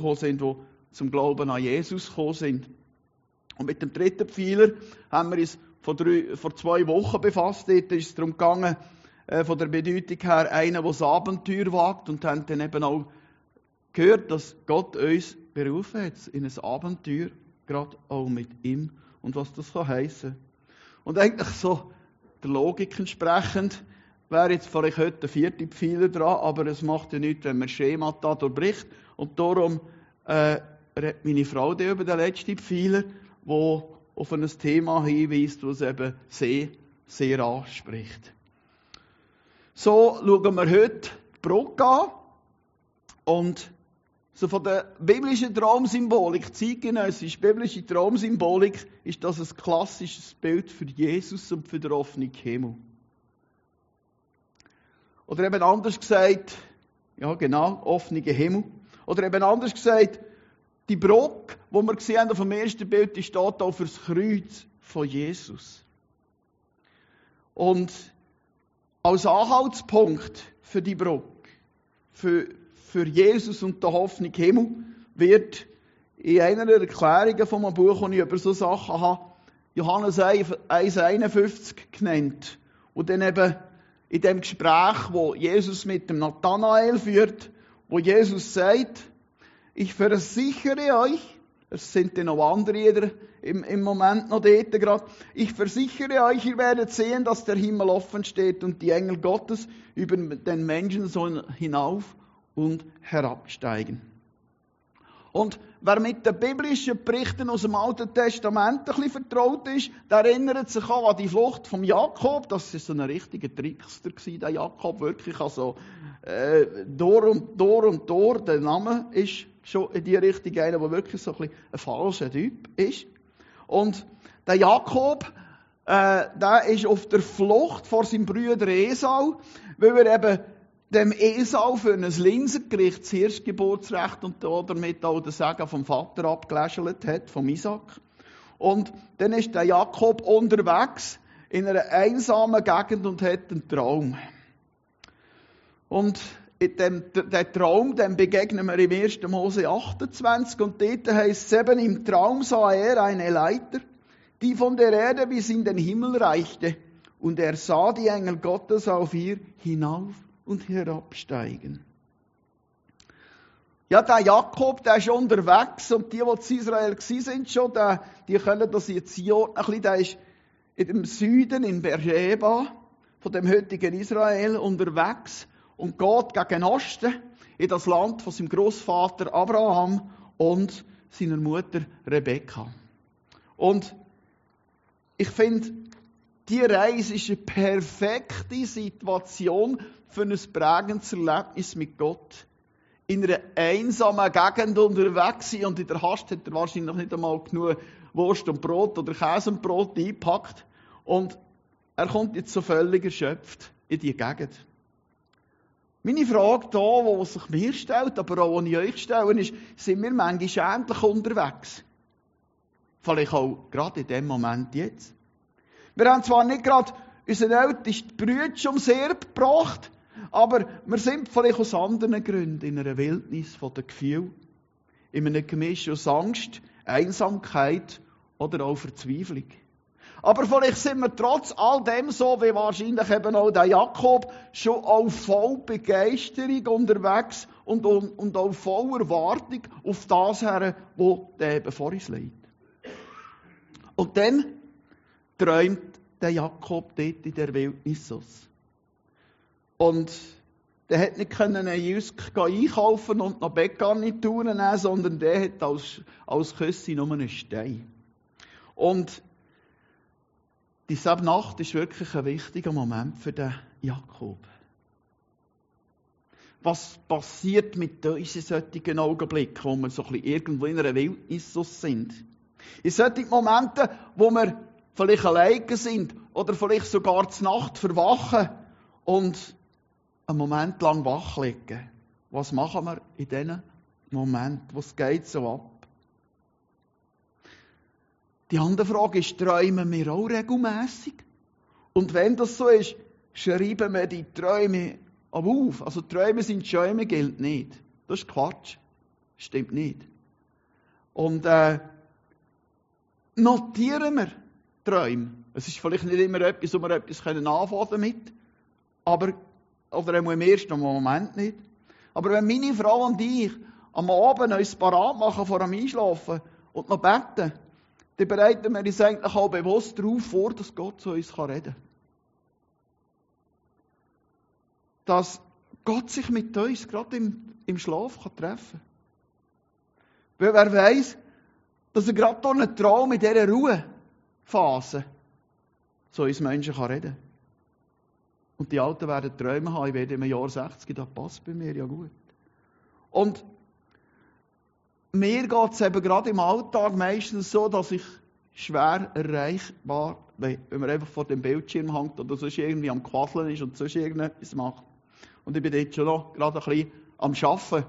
gekommen sind, die zum Glauben an Jesus gekommen sind. Und mit dem dritten Pfeiler haben wir uns vor, drei, vor zwei Wochen befasst. Dort ist es darum gegangen, äh, von der Bedeutung her, einer, der das Abenteuer wagt und haben dann eben auch gehört, dass Gott uns berufen hat in ein Abenteuer, gerade auch mit ihm und was das kann heissen. Und eigentlich so der Logik entsprechend wäre jetzt vielleicht heute der vierte Pfeiler dran, aber es macht ja nichts, wenn man Schemata durchbricht. Und darum äh, redet meine Frau über den letzten Pfeiler, wo auf ein Thema hinweist, das eben sehr, sehr anspricht. So schauen wir heute die Brücke an und so von der biblischen Traumsymbolik, zeitgenössische biblische Traumsymbolik, ist das ein klassisches Bild für Jesus und für den offenen Himmel. Oder eben anders gesagt, ja genau, offene Himmel. Oder eben anders gesagt, die Brücke, wo wir gesehen haben auf dem ersten Bild, die steht für das Kreuz von Jesus. Und als Anhaltspunkt für die Brücke, für, für Jesus und der Hoffnung Himmel, wird in einer der Erklärungen von einem Buch, das ich über so Sachen habe, Johannes 1,51 genannt. Und dann eben in dem Gespräch, wo Jesus mit dem Nathanael führt, wo Jesus sagt, ich versichere euch, es sind ja noch andere im, im Moment noch dort gerade, ich versichere euch, ihr werdet sehen, dass der Himmel offen steht und die Engel Gottes über den Menschen sollen hinauf und herabsteigen. Und wer mit den biblischen Berichten aus dem Alten Testament ein bisschen vertraut ist, der erinnert sich auch an die Flucht von Jakob. Das ist so ein richtiger Trickster gewesen, der Jakob. Wirklich, also, äh, durch und durch und durch. Der Name ist schon in die Richtung einer, der wirklich so ein, bisschen ein falscher Typ ist. Und der Jakob, äh, der ist auf der Flucht vor seinem Bruder Esau, weil er eben dem Esau für ein Linsengericht das Erstgeburtsrecht und damit auch den Segen vom Vater abgeläschelt hat, vom Isaac. Und dann ist der Jakob unterwegs in einer einsamen Gegend und hat einen Traum. Und in dem, der Traum, dem begegnen wir im 1. Mose 28 und dort heißt es eben, im Traum sah er eine Leiter, die von der Erde bis in den Himmel reichte und er sah die Engel Gottes auf ihr hinauf und herabsteigen. Ja, der Jakob, der ist unterwegs und die, die zu Israel sind schon, der, die können das jetzt hier ein bisschen, der ist in dem Süden, in Beersheba, von dem heutigen Israel unterwegs und geht gegen Osten in das Land von seinem Großvater Abraham und seiner Mutter Rebekka. Und ich finde, die Reise ist eine perfekte Situation für ein prägendes Erlebnis mit Gott. In einer einsamen Gegend unterwegs sein und in der Hast hat er wahrscheinlich nicht einmal genug Wurst und Brot oder Käse und Brot eingepackt. Und er kommt jetzt so völlig erschöpft in die Gegend. Meine Frage da, die sich mir stellt, aber auch die ich euch stelle, ist, sind wir manchmal ähnlich unterwegs? Vielleicht auch gerade in dem Moment jetzt. Wir haben zwar nicht gerade unseren ältesten Brüder ums Erb gebracht, aber wir sind vielleicht aus anderen Gründen in einer Wildnis von den Gefühlen, in einem Gemisch aus Angst, Einsamkeit oder auch Verzweiflung. Aber vielleicht sind wir trotz all dem so, wie wahrscheinlich eben auch der Jakob, schon auf voll Begeisterung unterwegs und, und, und auch voller Erwartung auf das her, wo der eben vor uns liegt. Und dann träumt der Jakob dort in der Wildnis aus. Und der hat nicht können einen Jusk einkaufen und noch Bäckergarnituren nehmen, sondern der hat als, als Küsse nur einen Stein. Und diese Nacht ist wirklich ein wichtiger Moment für den Jakob. Was passiert mit uns in solchen Augenblicken, wo wir so ein bisschen irgendwo in einer Wildnis sind? In solchen Momenten, wo wir vielleicht alleine sind oder vielleicht sogar zur Nacht verwachen und einen Moment lang wach liegen. Was machen wir in diesen Moment? Was geht so ab? Die andere Frage ist, träumen wir auch regelmässig? Und wenn das so ist, schreiben wir die Träume auf. Also Träume sind Schäume gilt nicht. Das ist Quatsch. Stimmt nicht. Und äh, notieren wir Träume. Es ist vielleicht nicht immer etwas, wo wir etwas anfangen damit, aber, oder im ersten Moment nicht. Aber wenn meine Frau und ich am Abend uns parat machen vor dem Einschlafen und noch beten, dann bereiten wir uns eigentlich auch bewusst darauf vor, dass Gott zu uns reden kann. Dass Gott sich mit uns gerade im, im Schlaf kann treffen kann. Weil wer weiß, dass er gerade durch einen Traum in dieser Ruhephase zu uns Menschen kann reden. Und die Alten werden Träume haben, ich werde im Jahr 60, das passt bei mir ja gut. Und mir geht es eben gerade im Alltag meistens so, dass ich schwer erreichbar, wenn man einfach vor dem Bildschirm hängt oder sonst irgendwie am Quasseln ist und sonst irgendetwas macht. Und ich bin jetzt schon noch gerade ein bisschen am Arbeiten,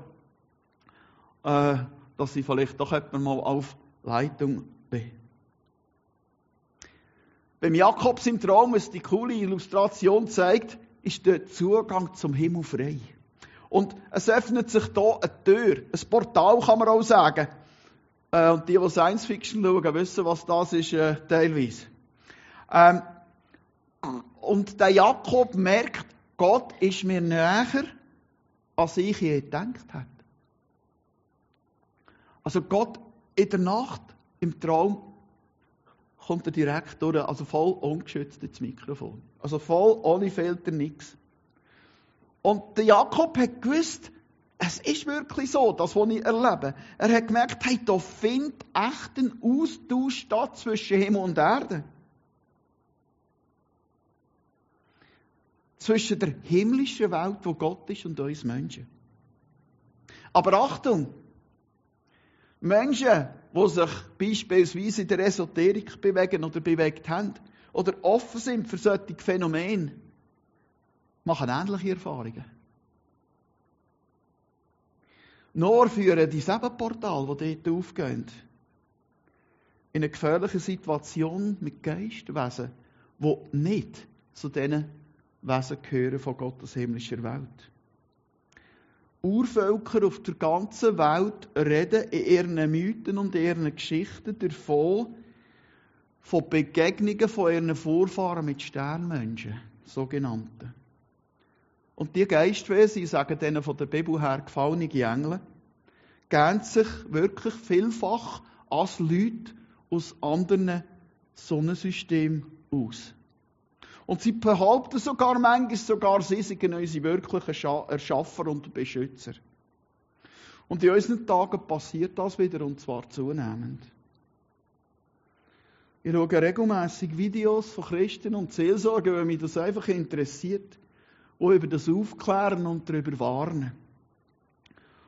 äh, dass ich vielleicht doch mal auf Leitung bin. Beim Jakobs im Traum, was die coole Illustration zeigt, ist der Zugang zum Himmel frei. Und es öffnet sich da eine Tür, ein Portal kann man auch sagen. Äh, und die, die Science Fiction schauen, wissen, was das ist, äh, teilweise. Ähm, und der Jakob merkt, Gott ist mir näher, als ich je gedacht hätte. Also Gott in der Nacht, im Traum, kommt er direkt durch, also voll ungeschützt ins Mikrofon. Also voll ohne Filter, nichts. Und der Jakob hat gewusst, es ist wirklich so, das, was ich erlebe. Er hat gemerkt, hey, da findet echt ein Austausch statt zwischen Himmel und Erde. Zwischen der himmlischen Welt, wo Gott ist, und uns Menschen. Aber Achtung! Menschen, die sich beispielsweise in der Esoterik bewegen oder bewegt haben, oder offen sind für solche Phänomene, machen ähnliche Erfahrungen. Nur führen die sieben Portale, die dort aufgehen, in eine gefährliche Situation mit Geistwesen, die nicht zu diesen Wesen gehören von Gottes himmlischer Welt. Urvölker auf der ganzen Welt reden in ihren Mythen und ihren Geschichten davon, von Begegnungen von ihren Vorfahren mit Sternmenschen, sogenannten. Und die Geistwesen, ich sage denen von der Bibel her gefallene Engel, gehen sich wirklich vielfach als Leute aus anderen Sonnensystemen aus. Und sie behaupten sogar manchmal, sogar sie seien unsere wirklichen Erschaffer und Beschützer. Und in unseren Tagen passiert das wieder, und zwar zunehmend. Ich schaue regelmäßig Videos von Christen und Seelsorgen, weil mich das einfach interessiert die über das aufklären und darüber warnen.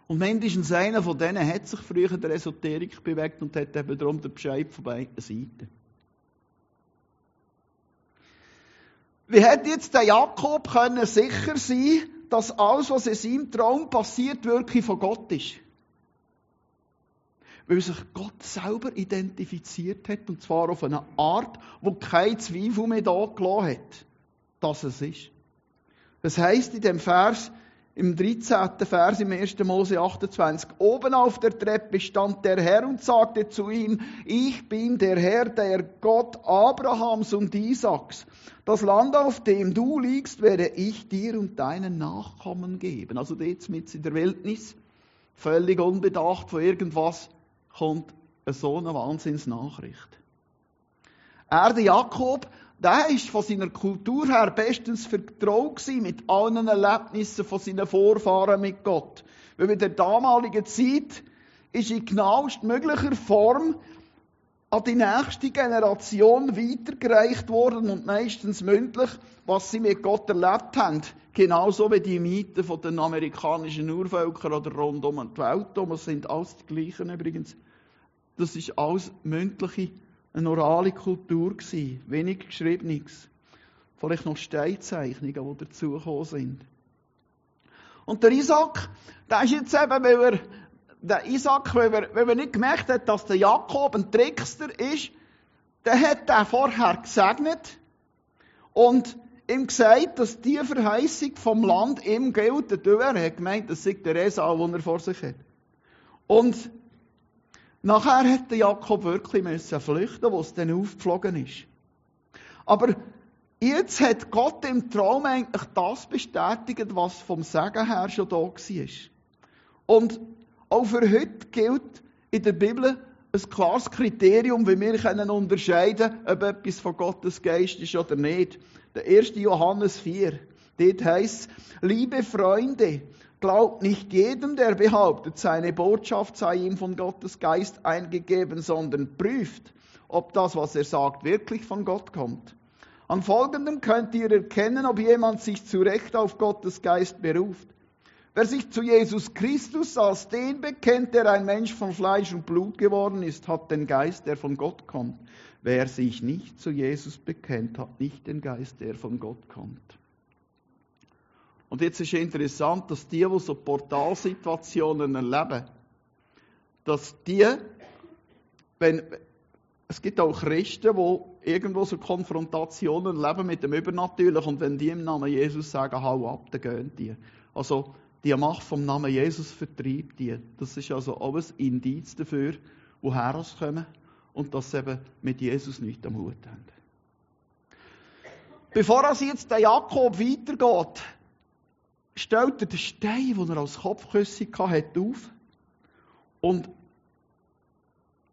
Und mindestens einer von denen hat sich früher der Esoterik bewegt und hat eben darum den Bescheid von beiden Seiten. Wie hat jetzt der Jakob können sicher sein, dass alles, was in seinem Traum passiert, wirklich von Gott ist? Weil sich Gott selber identifiziert hat, und zwar auf eine Art, wo kein Zweifel mehr da gelassen hat, dass es ist. Das heißt in dem Vers, im 13. Vers im 1. Mose 28, oben auf der Treppe stand der Herr und sagte zu ihm, ich bin der Herr, der Gott Abrahams und Isaaks. Das Land, auf dem du liegst, werde ich dir und deinen Nachkommen geben. Also jetzt mit in der Wildnis, völlig unbedacht von irgendwas, kommt so eine Wahnsinnsnachricht. Er, der Jakob, der ist von seiner Kultur her bestens vertraut mit allen Erlebnissen von seinen Vorfahren mit Gott. Weil in der damaligen Zeit ist in genauest möglicher Form an die nächste Generation weitergereicht worden und meistens mündlich, was sie mit Gott erlebt haben. Genauso wie die Mythen von den amerikanischen Urvölkern oder rund um die Welt. Das sind alles die gleichen übrigens. Das ist alles mündliche eine orale Kultur gewesen, wenig Geschriebenes. Vielleicht noch Steinzeichnungen, die dazugekommen sind. Und der Isaac, der ist jetzt eben, weil er, der Isaac, weil er, weil er nicht gemerkt hat, dass der Jakob ein Trickster ist, der hat er vorher gesegnet und ihm gesagt, dass die Verheißung vom Land ihm gilt. Er hat gemeint, das sei der Esau, den er vor sich hat. Und nachher hätte Jakob wirklich müssen flüchten, wo es dann aufgeflogen ist. Aber jetzt hat Gott im Traum eigentlich das bestätigt, was vom Segen her schon da war. Und auch für heute gilt in der Bibel ein klares Kriterium, wie wir können unterscheiden können, ob etwas von Gottes Geist ist oder nicht. Der 1. Johannes 4. Dort heißt liebe Freunde, glaubt nicht jedem, der behauptet, seine Botschaft sei ihm von Gottes Geist eingegeben, sondern prüft, ob das, was er sagt, wirklich von Gott kommt. An folgendem könnt ihr erkennen, ob jemand sich zu Recht auf Gottes Geist beruft. Wer sich zu Jesus Christus als den bekennt, der ein Mensch von Fleisch und Blut geworden ist, hat den Geist, der von Gott kommt. Wer sich nicht zu Jesus bekennt, hat nicht den Geist, der von Gott kommt. Und jetzt ist interessant, dass die, die so Portalsituationen erleben, dass die, wenn, es gibt auch Christen, die irgendwo so Konfrontationen leben mit dem Übernatürlichen und wenn die im Namen Jesus sagen, hau ab, dann gehen die. Also, die Macht vom Namen Jesus vertreibt die. Das ist also auch ein Indiz dafür, woher es kommen und dass sie eben mit Jesus nichts am Hut haben. Bevor es jetzt der Jakob weitergeht, stellt er den Stein, den er als Kopfküsse hatte, auf und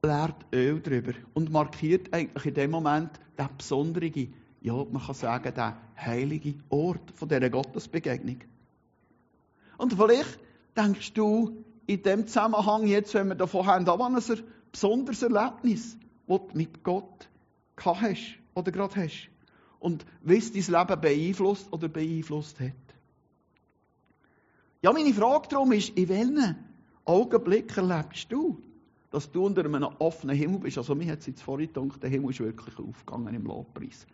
leert Öl drüber und markiert eigentlich in dem Moment den besonderen, ja, man kann sagen, den heiligen Ort von dieser Gottesbegegnung. Und vielleicht denkst du in dem Zusammenhang jetzt, wenn wir davon haben, an ein besonderes Erlebnis, das du mit Gott hast oder gerade hast. Und wie es dein Leben beeinflusst oder beeinflusst hat. Ja, meine Frage darum ist, in welchen Augenblicken erlebst du, dass du unter einem offenen Himmel bist? Also mir hat es jetzt vorhin gedacht, der Himmel ist wirklich aufgegangen im Lobpreis.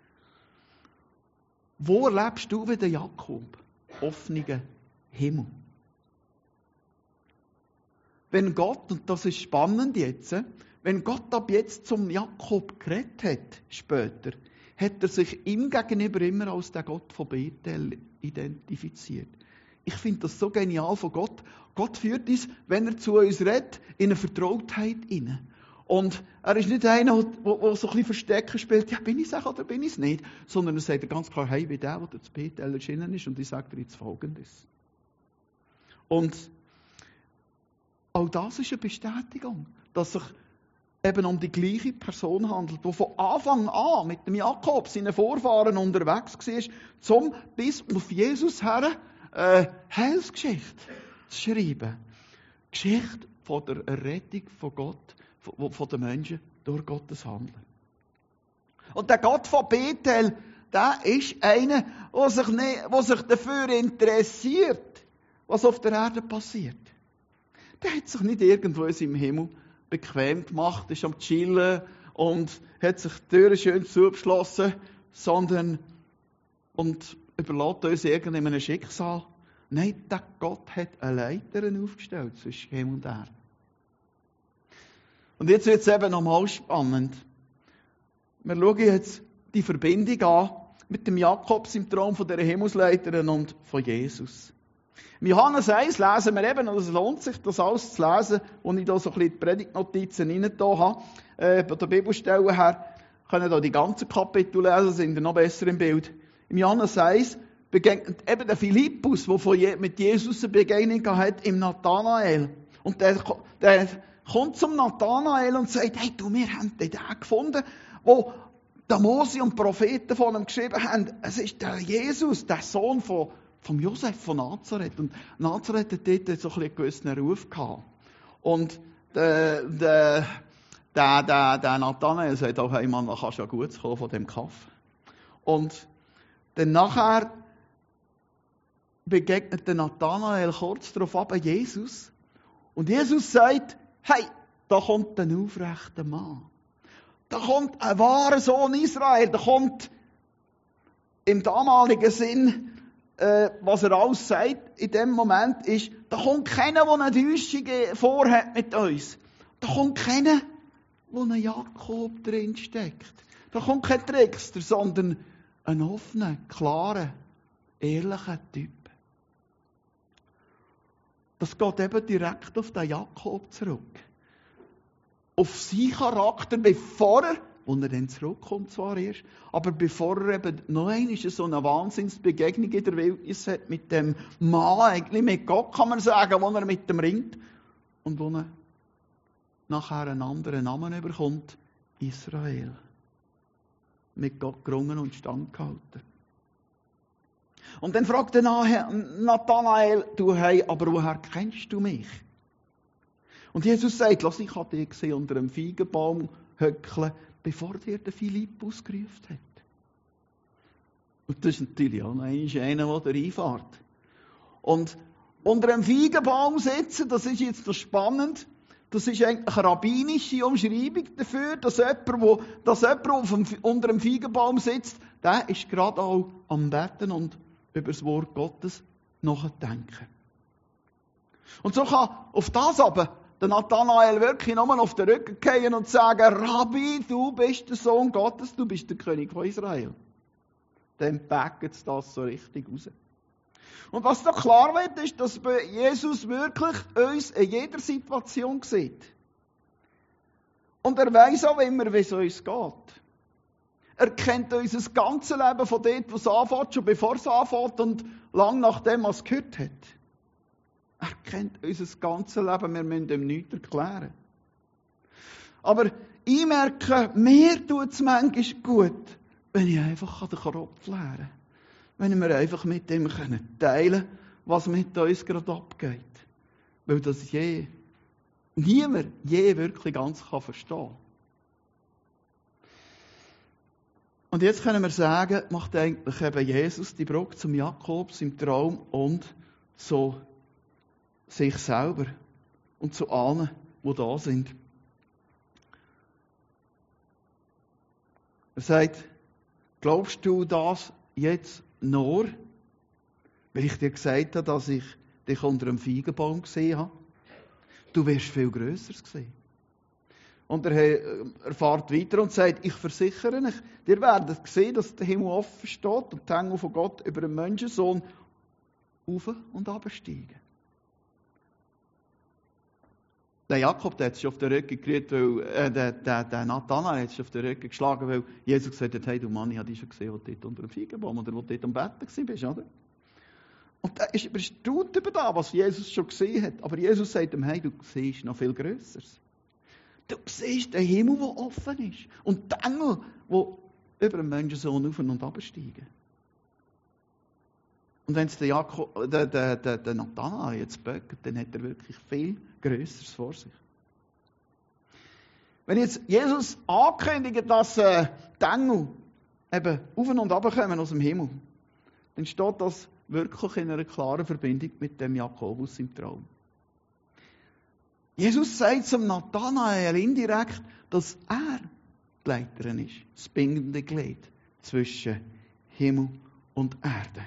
Wo erlebst du wie der Jakob? Offenen Himmel. Wenn Gott, und das ist spannend jetzt, wenn Gott ab jetzt zum Jakob geredet hat, später, hat er sich ihm gegenüber immer als der Gott von Bethel identifiziert. Ich finde das so genial von Gott. Gott führt uns, wenn er zu uns redet, in eine Vertrautheit hinein. Und er ist nicht einer, der so ein bisschen Verstecken spielt, ja, bin ich es oder bin ich es nicht, sondern er sagt ganz klar, hey, wie der, der zu Bethel erschienen ist, und ich sage dir jetzt Folgendes. Und auch das ist eine Bestätigung, dass sich eben um die gleiche Person handelt, die von Anfang an mit dem Jakob, seinen Vorfahren, unterwegs war, zum bis auf Jesus her äh, Heilsgeschichte zu schreiben. Geschichte von der Errettung von Gott, von, von den Menschen durch Gottes Handeln. Und der Gott von Bethel, der ist einer, der sich, nicht, der sich dafür interessiert, was auf der Erde passiert. Der hat sich nicht irgendwo seinem Himmel bequem gemacht, ist am Chillen und hat sich die Türen schön zugeschlossen, sondern und überlässt uns irgendeinem Schicksal. Nein, der Gott hat eine Leiter aufgestellt zwischen Himmel und Erde. Und jetzt wird es eben nochmal spannend. Wir schauen jetzt die Verbindung an mit dem Jakobs im Traum von der Himmelsleiterin und von Jesus. Im Johannes 1 lesen wir eben, und es lohnt sich, das alles zu lesen, wo ich da so ein bisschen die Predigtnotizen rein habe, äh, bei der Bibelstelle her, können da die ganzen Kapitel lesen, sind noch besser im Bild. Im Johannes 1 begegnet eben der Philippus, der mit Jesus eine Begegnung hat, im Nathanael. Und der, der kommt zum Nathanael und sagt, hey, du, wir haben den gefunden, wo der Mose und die Propheten von ihm geschrieben haben, es ist der Jesus, der Sohn von vom Josef von Nazareth. Und Nazareth hat dort so einen gewissen Ruf gehabt. Und der, der, der, der, der Nathanael sagt auch, hey Mann, da kannst du ja gut kommen von dem Kaffee. Und dann nachher begegnet der Nathanael kurz darauf ab Jesus. Und Jesus sagt, hey, da kommt ein aufrechter Mann. Da kommt ein wahrer Sohn Israel. Da kommt im damaligen Sinn äh, was er alles sagt in dem Moment, ist, da kommt keiner, der eine Täuschung vorhat mit uns. Da kommt keiner, wo ein Jakob drin steckt. Da kommt kein Trickster, sondern ein offener, klarer, ehrlicher Typ. das geht eben direkt auf den Jakob zurück. Auf seinen Charakter, bevor er, und er dann zurückkommt zwar erst, aber bevor er eben noch einmal so eine Wahnsinnsbegegnung in der Wildnis hat mit dem Mann, eigentlich mit Gott kann man sagen, wo er mit dem ringt und wo er nachher einen anderen Namen bekommt, Israel. Mit Gott gerungen und standgehalten. Und dann fragt der Nathanael, du hey, aber woher kennst du mich? Und Jesus sagt, lass ich habe dich gesehen unter einem Feigenbaum höckeln, bevor dir der Philippus gerufen hat. Und das ist natürlich auch noch einer, der reinfährt. Und unter einem Feigenbaum sitzen, das ist jetzt das spannend. Das ist eigentlich eine rabbinische Umschreibung dafür, dass jemand, wo, dass jemand dem, unter einem Feigenbaum sitzt, der ist gerade auch am Betten und über das Wort Gottes nachdenken. Und so kann auf das aber der Nathanael wirklich nochmal auf den Rücken gehen und sagen, Rabbi, du bist der Sohn Gottes, du bist der König von Israel. Dann packen sie das so richtig raus. Und was da klar wird, ist, dass Jesus wirklich uns in jeder Situation sieht. Und er weiß auch immer, wie es uns geht. Er kennt unser ganzes Leben von dort, wo es anfängt, schon bevor es anfängt und lang nachdem er es gehört hat. Er kennt unser ganzes Leben, wir müssen ihm nichts erklären. Aber ich merke, mir tut es manchmal gut, wenn ich einfach den Kopf leeren kann. Wenn wir einfach mit ihm teilen können, was mit uns gerade abgeht. Weil das je, niemand je wirklich ganz verstehen kann. Und jetzt können wir sagen, macht eigentlich eben Jesus die Brücke zum Jakobs im Traum und zu sich selber und zu allen, die da sind. Er sagt, glaubst du das jetzt nur, weil ich dir gesagt habe, dass ich dich unter einem Feigenbaum gesehen habe? Du wirst viel Größeres sehen. Und er äh, erfahrt weiter und sagt, ich versichere euch, ihr werdet sehen, dass der Himmel offen steht und die Engel von Gott über den Menschensohn auf und absteigen. Der Jakob der hat sich auf den Rücken gerührt, weil, äh, der, der, der Nathanael hat sich auf den Rücken geschlagen, weil Jesus gesagt hat, hey du Mann, ich habe dich schon gesehen, wo du dort unter dem Feigenbaum oder wo du dort am Betten bist, oder? Und er ist erstaunt über das, was Jesus schon gesehen hat. Aber Jesus sagt ihm, hey, du siehst noch viel Größeres. Du siehst den Himmel, der offen ist. Und die Engel, die über den Menschensohn auf und ab steigen. Und wenn es der, Jakob, der, der, der, der Nathanael jetzt böckt, dann hat er wirklich viel Größeres vor sich. Wenn jetzt Jesus ankündigt, dass äh, die Engel eben auf und ab kommen aus dem Himmel, dann steht das wirklich in einer klaren Verbindung mit dem Jakobus im Traum. Jesus sagt zum Nathanael indirekt, dass er die Leiterin ist, das bindende Glied zwischen Himmel und Erde.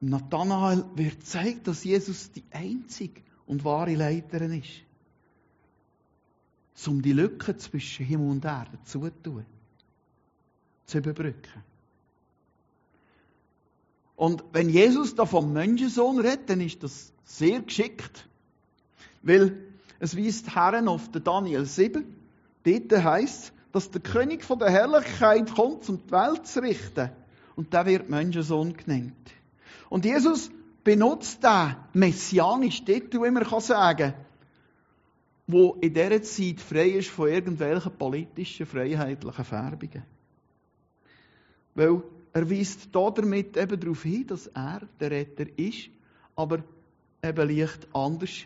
Nathanael wird zeigt, dass Jesus die einzige und wahre Leiterin ist. Um die Lücke zwischen Himmel und Erde zu tun, zu überbrücken. Und wenn Jesus da vom Menschensohn redet, dann ist das sehr geschickt. Weil es weist Herren auf den Daniel 7. Dort heisst dass der König von der Herrlichkeit kommt, um die Welt zu richten. Und der wird Menschensohn genannt. Und Jesus benutzt den messianischen Titel, wie man sagen kann, wo in dieser Zeit frei ist von irgendwelchen politischen, freiheitlichen Färbungen. Weil er weist damit eben darauf hin, dass er der Retter ist, aber eben leicht anders,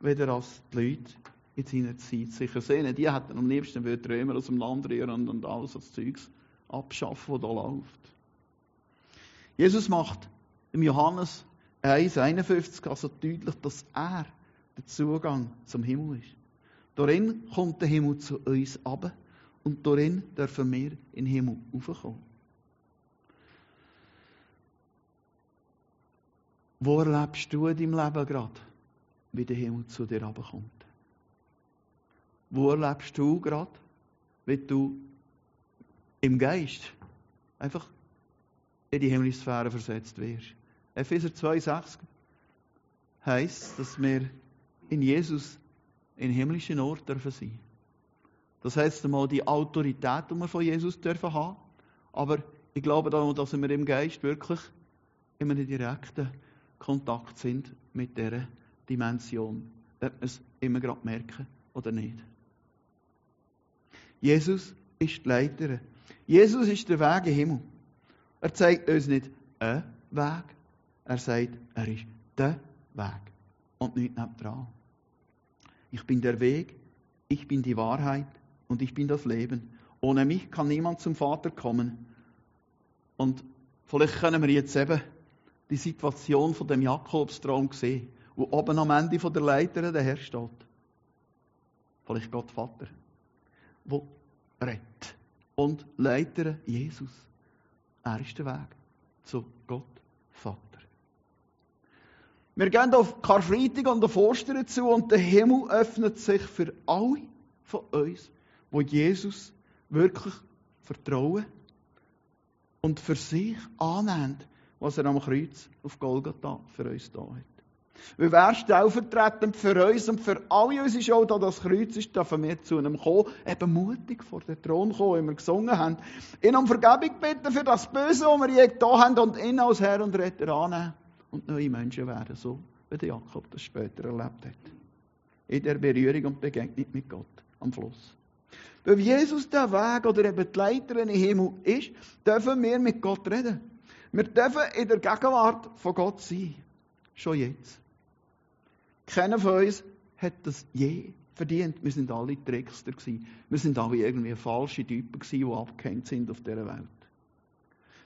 weder als die Leute in seiner Zeit sicher sehen. Die hätten am liebsten Römer aus dem Land rühren und alles das Zeugs abschaffen, was da läuft. Jesus macht im Johannes 1,51 also deutlich, dass er der Zugang zum Himmel ist. Darin kommt der Himmel zu uns ab und darin dürfen wir in den Himmel aufkommen. Wo erlebst du in deinem Leben gerade, wie der Himmel zu dir herabkommt? Wo erlebst du gerade, wie du im Geist einfach in die Himmelsphäre versetzt wirst? Epheser 2,6 heißt, dass wir in Jesus in himmlischen Ort dürfen sein. Das heißt einmal die Autorität, die wir von Jesus dürfen haben. Aber ich glaube auch, dass wir im Geist wirklich in einem direkten Kontakt sind mit dieser Dimension. Ob wir es immer gerade merken oder nicht. Jesus ist die Leiterin. Jesus ist der Weg im Himmel. Er zeigt uns nicht einen Weg, er sagt, er ist der Weg und nicht dran. Ich bin der Weg, ich bin die Wahrheit und ich bin das Leben. Ohne mich kann niemand zum Vater kommen. Und vielleicht können wir jetzt eben die Situation von dem Jakobstraum sehen, wo oben am Ende der Leiter der Herr steht. Vielleicht Gott Vater, wo rettet und Leiter Jesus. Er ist der Weg zu Gott Vater. Wir gehen auf Karfreitag und auf Ostern zu und der Himmel öffnet sich für alle von uns, wo Jesus wirklich vertrauen und für sich annehmen, was er am Kreuz auf Golgatha für uns da hat. Weil wer stellvertretend für uns und für alle uns ist auch da das Kreuz ist, dürfen wir zu einem kommen, eben mutig vor den Thron kommen, wie wir gesungen haben. Ihn um Vergebung bitten für das Böse, das wir je getan haben und ihn als Herr und Retter annehmen und neue Menschen werden, so wie der Jakob das später erlebt hat. In der Berührung und Begegnung mit Gott am Fluss. Weil Jesus der Weg oder eben die Leiter in den Himmel ist, dürfen wir mit Gott reden. Wir dürfen in der Gegenwart von Gott sein. Schon jetzt. Keiner von uns hat das je verdient. Wir sind alle Trickster gewesen. Wir sind alle irgendwie falsche Typen gewesen, die abgehängt sind auf dieser Welt.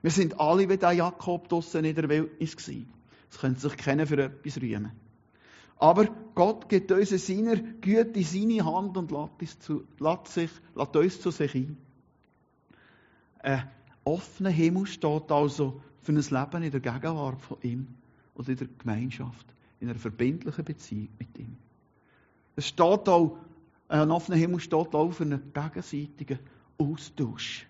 Wir sind alle wie der Jakob draussen in der Wildnis gewesen. Es könnte sich keiner für etwas rühmen. Aber Gott gibt uns in seiner Güte seine Hand und lässt zu, lässt sich, lässt uns zu sich ein. Ein offener Himmel steht also für ein Leben in der Gegenwart von ihm und in der Gemeinschaft, in einer verbindlichen Beziehung mit ihm. Es steht auch, ein offener Himmel steht auch für einen gegenseitigen Austausch.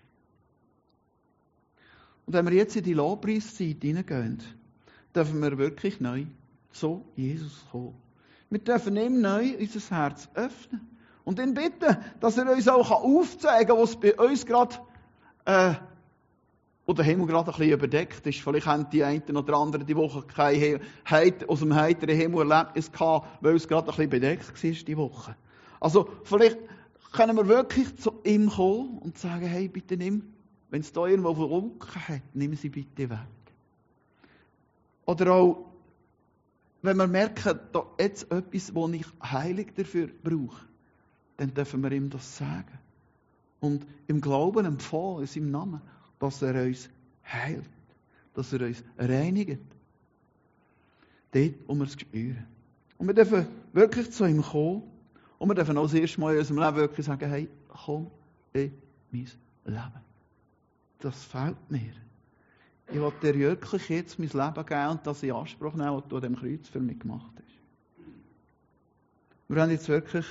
Und wenn wir jetzt in die Lobpreiszeit hineingehen, dürfen wir wirklich neu zu Jesus kommen. Wir dürfen ihm neu unser Herz öffnen und ihn bitten, dass er uns auch aufzeigen kann, was bei uns gerade äh, oder der Himmel gerade ein bisschen überdeckt ist. Vielleicht haben die einen oder anderen die Woche kein Heit, aus dem heiteren Himmel Erlebnis gehabt, weil es gerade ein bisschen bedeckt war die Woche. Also vielleicht können wir wirklich zu ihm kommen und sagen, hey, bitte nimm, wenn es da irgendwo Funken hat, nimm sie bitte weg. Oder auch, wenn wir merken, da jetzt etwas, wo ich heilig dafür brauche, dann dürfen wir ihm das sagen. Und im Glauben empfangen, in seinem Namen, dass er uns heilt, dass er uns reinigt. Dort, wo wir es spüren. Und wir dürfen wirklich zu ihm kommen und wir dürfen auch das erste Mal in unserem Leben wirklich sagen, hey, komm in mein Leben. Das fehlt mir. Ich will dir wirklich jetzt mein Leben geben und das in Anspruch nehmen, was du an dem Kreuz für mich gemacht hast. Wir werden jetzt wirklich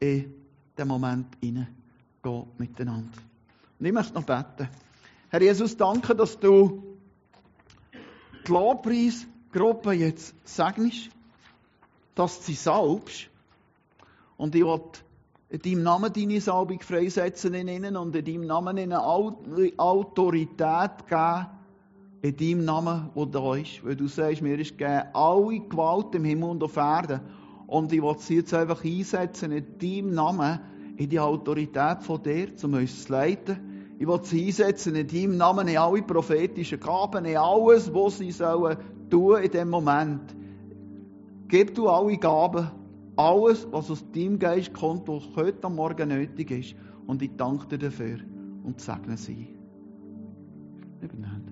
in den Moment hineingehen miteinander. Und ich möchte noch beten. Herr Jesus, danke, dass du die Lobpreisgruppe jetzt segnest, dass sie salbst. Und ich will in deinem Namen deine Salbung freisetzen in ihnen und in deinem Namen ihnen Autorität geben, in deinem Namen, wo da ist. Weil du sagst, mir ist gegeben alle Gewalt im Himmel und auf Erden. Und ich will sie jetzt einfach einsetzen in deinem Namen, in die Autorität von dir, um uns zu leiten. Ich will sie einsetzen in deinem Namen, in alle prophetischen Gaben, in alles, was sie sollen tun in dem Moment. Gib du alle Gaben, alles, was aus deinem Geist kommt, was heute am Morgen nötig ist. Und ich danke dir dafür und segne sie. Hände.